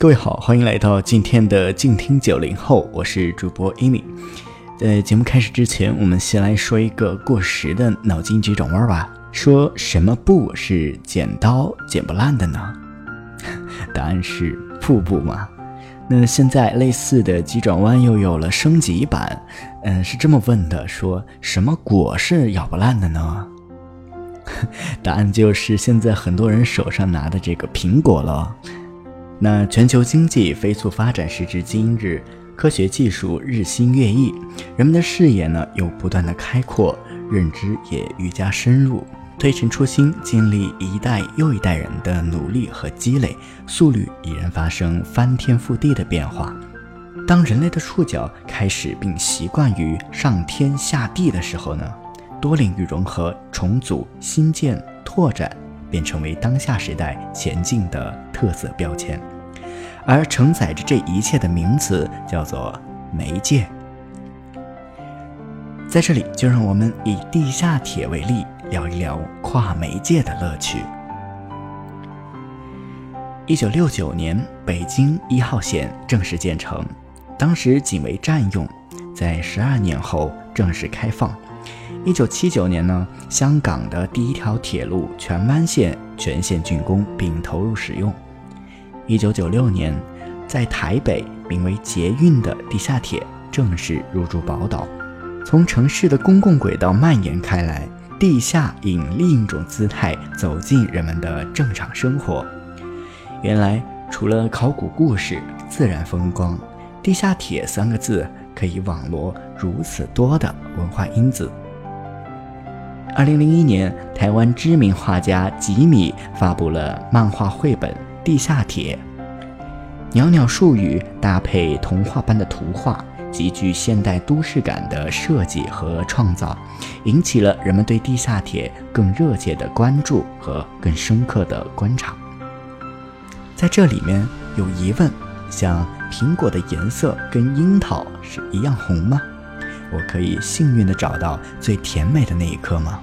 各位好，欢迎来到今天的静听九零后，我是主播伊米。在节目开始之前，我们先来说一个过时的脑筋急转弯吧。说什么布是剪刀剪不烂的呢？答案是瀑布嘛。那现在类似的急转弯又有了升级版，嗯，是这么问的：说什么果是咬不烂的呢？答案就是现在很多人手上拿的这个苹果了。那全球经济飞速发展，时至今日，科学技术日新月异，人们的视野呢又不断的开阔，认知也愈加深入。推陈出新，经历一代又一代人的努力和积累，速率已然发生翻天覆地的变化。当人类的触角开始并习惯于上天下地的时候呢，多领域融合、重组、新建、拓展。便成为当下时代前进的特色标签，而承载着这一切的名词叫做媒介。在这里，就让我们以地下铁为例，聊一聊跨媒介的乐趣。一九六九年，北京一号线正式建成，当时仅为占用，在十二年后正式开放。一九七九年呢，香港的第一条铁路荃湾线全线竣工并投入使用。一九九六年，在台北名为捷运的地下铁正式入驻宝岛，从城市的公共轨道蔓延开来，地下以另一种姿态走进人们的正常生活。原来，除了考古故事、自然风光，地下铁三个字可以网罗如此多的文化因子。二零零一年，台湾知名画家吉米发布了漫画绘本《地下铁》，袅袅树语搭配童话般的图画，极具现代都市感的设计和创造，引起了人们对地下铁更热切的关注和更深刻的观察。在这里面有疑问：像苹果的颜色跟樱桃是一样红吗？我可以幸运地找到最甜美的那一刻吗？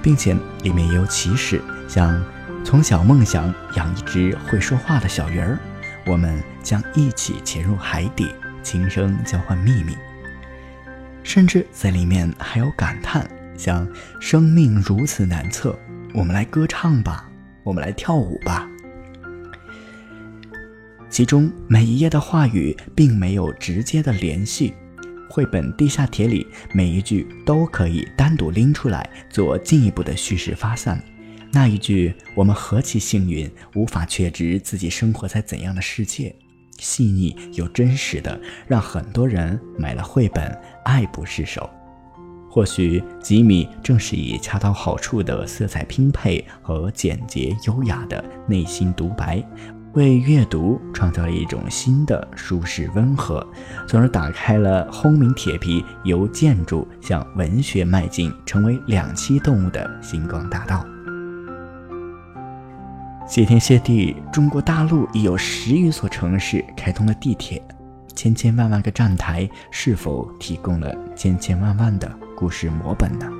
并且里面也有启示，像从小梦想养一只会说话的小鱼儿，我们将一起潜入海底，轻声交换秘密。甚至在里面还有感叹，像生命如此难测，我们来歌唱吧，我们来跳舞吧。其中每一页的话语并没有直接的联系。绘本《地下铁》里每一句都可以单独拎出来做进一步的叙事发散。那一句“我们何其幸运，无法确知自己生活在怎样的世界”，细腻又真实的，让很多人买了绘本爱不释手。或许吉米正是以恰到好处的色彩拼配和简洁优雅的内心独白。为阅读创造了一种新的舒适温和，从而打开了轰鸣铁皮由建筑向文学迈进，成为两栖动物的星光大道。谢天谢地，中国大陆已有十余所城市开通了地铁，千千万万个站台是否提供了千千万万的故事模本呢？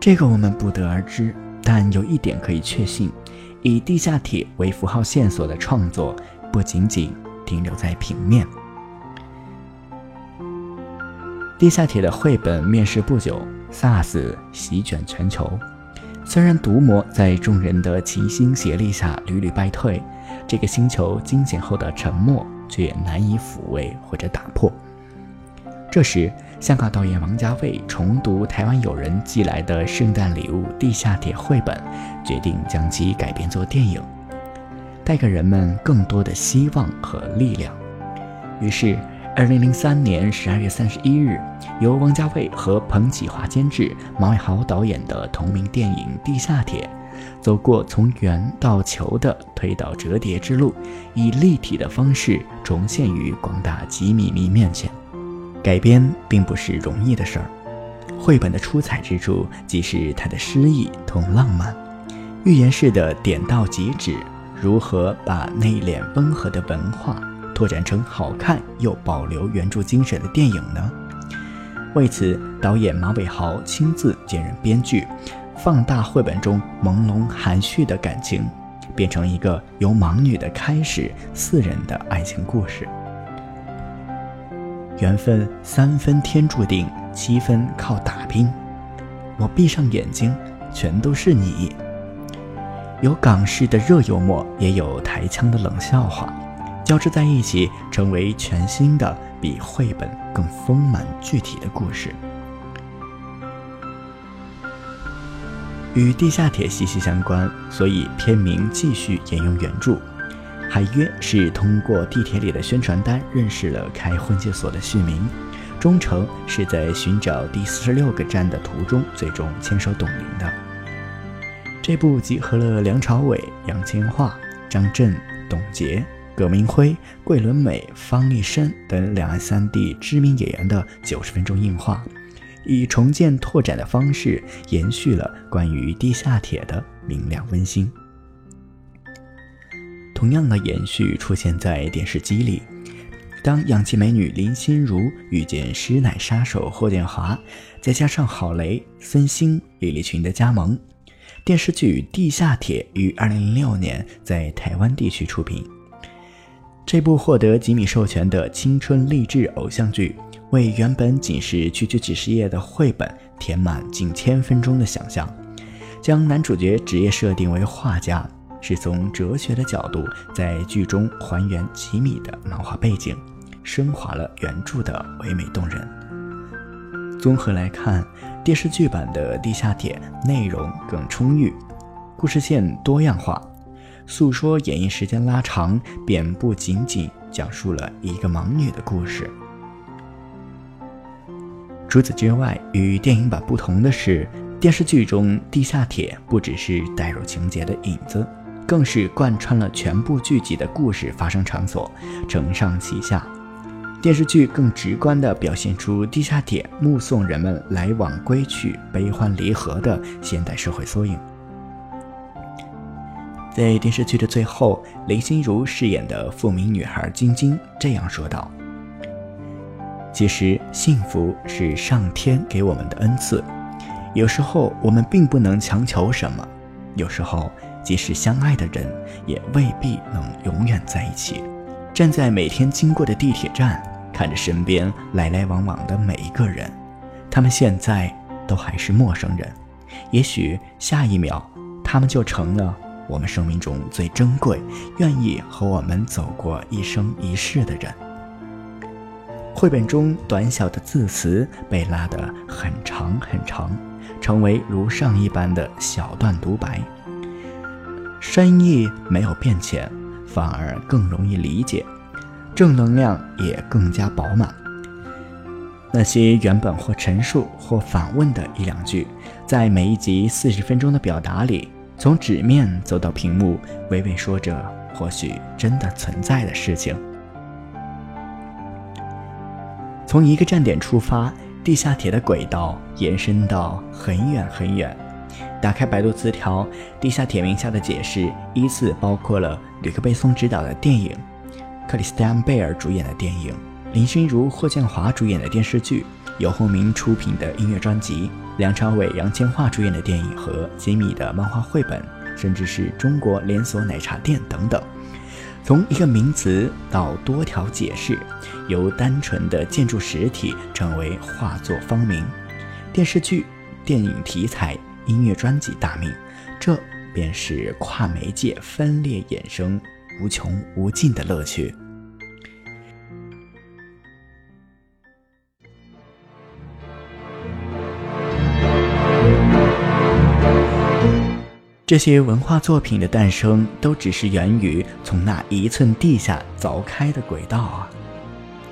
这个我们不得而知，但有一点可以确信。以地下铁为符号线索的创作，不仅仅停留在平面。地下铁的绘本面世不久，SARS 席卷全球。虽然毒魔在众人的齐心协力下屡屡败退，这个星球惊险后的沉默却难以抚慰或者打破。这时，香港导演王家卫重读台湾友人寄来的圣诞礼物《地下铁》绘本，决定将其改编做电影，带给人们更多的希望和力量。于是，二零零三年十二月三十一日，由王家卫和彭启华监制、毛伟豪导演的同名电影《地下铁》，走过从圆到球的推倒折叠之路，以立体的方式重现于广大吉米迷面前。改编并不是容易的事儿，绘本的出彩之处即是它的诗意同浪漫，寓言式的点到即止，如何把内敛温和的文化拓展成好看又保留原著精神的电影呢？为此，导演马伟豪亲自兼任编剧，放大绘本中朦胧含蓄的感情，变成一个由盲女的开始，四人的爱情故事。缘分三分天注定，七分靠打拼。我闭上眼睛，全都是你。有港式的热幽默，也有台腔的冷笑话，交织在一起，成为全新的、比绘本更丰满具体的故事。与地下铁息息相关，所以片名继续沿用原著。海约是通过地铁里的宣传单认识了开婚介所的旭明，忠诚是在寻找第四十六个站的途中，最终牵手董玲的。这部集合了梁朝伟、杨千嬅、张震、董洁、葛明辉、桂纶镁、方力申等两岸三地知名演员的九十分钟硬化，以重建拓展的方式延续了关于地下铁的明亮温馨。同样的延续出现在电视机里，当氧气美女林心如遇见师奶杀手霍建华，再加上郝蕾、孙兴、李立群的加盟。电视剧《地下铁》于二零零六年在台湾地区出品。这部获得吉米授权的青春励志偶像剧，为原本仅是区区几十页的绘本填满近千分钟的想象，将男主角职业设定为画家，是从哲学的角度在剧中还原吉米的漫画背景，升华了原著的唯美动人。综合来看。电视剧版的《地下铁》内容更充裕，故事线多样化，诉说演绎时间拉长，便不仅仅讲述了一个盲女的故事。除此之外，与电影版不同的是，电视剧中《地下铁》不只是带入情节的影子，更是贯穿了全部剧集的故事发生场所，承上启下。电视剧更直观地表现出地下铁目送人们来往归去、悲欢离合的现代社会缩影。在电视剧的最后，林心如饰演的富民女孩晶晶这样说道：“其实幸福是上天给我们的恩赐，有时候我们并不能强求什么，有时候即使相爱的人也未必能永远在一起。站在每天经过的地铁站。”看着身边来来往往的每一个人，他们现在都还是陌生人，也许下一秒，他们就成了我们生命中最珍贵、愿意和我们走过一生一世的人。绘本中短小的字词被拉得很长很长，成为如上一般的小段独白，深意没有变浅，反而更容易理解。正能量也更加饱满。那些原本或陈述或反问的一两句，在每一集四十分钟的表达里，从纸面走到屏幕，娓娓说着或许真的存在的事情。从一个站点出发，地下铁的轨道延伸到很远很远。打开百度词条，地下铁名下的解释依次包括了吕克·贝松执导的电影。克里斯蒂安·贝尔主演的电影，林心如、霍建华主演的电视剧，游鸿明出品的音乐专辑，梁朝伟、杨千嬅主演的电影和吉米的漫画绘本，甚至是中国连锁奶茶店等等。从一个名词到多条解释，由单纯的建筑实体成为画作方名，电视剧、电影题材、音乐专辑大名，这便是跨媒介分裂衍生。无穷无尽的乐趣。这些文化作品的诞生，都只是源于从那一寸地下凿开的轨道啊！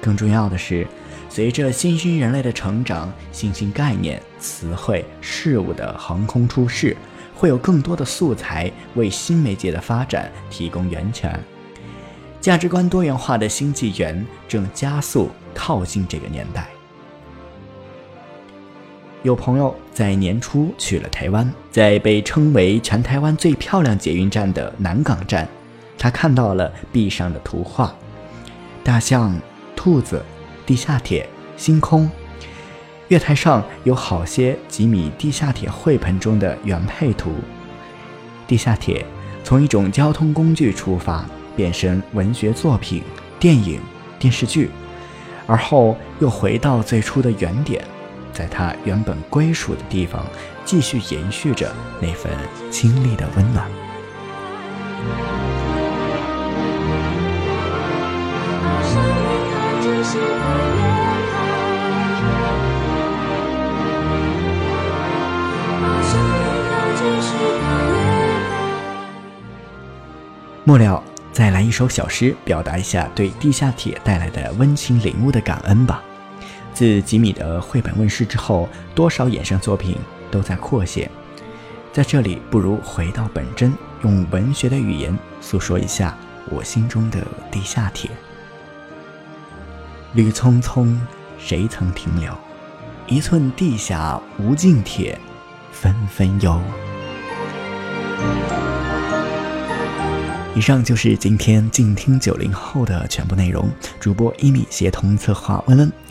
更重要的是，随着新兴人类的成长，新兴概念、词汇、事物的横空出世。会有更多的素材为新媒介的发展提供源泉，价值观多元化的新纪元正加速靠近这个年代。有朋友在年初去了台湾，在被称为全台湾最漂亮捷运站的南港站，他看到了壁上的图画，大象、兔子、地下铁、星空。月台上有好些几米地下铁绘本中的原配图。地下铁从一种交通工具出发，变身文学作品、电影、电视剧，而后又回到最初的原点，在它原本归属的地方，继续延续着那份亲历的温暖。末了，再来一首小诗，表达一下对地下铁带来的温情领悟的感恩吧。自吉米的绘本问世之后，多少衍生作品都在扩写，在这里不如回到本真，用文学的语言诉说一下我心中的地下铁。旅匆匆，谁曾停留？一寸地下无尽铁，纷纷忧。以上就是今天静听九零后的全部内容。主播一米协同策划温温，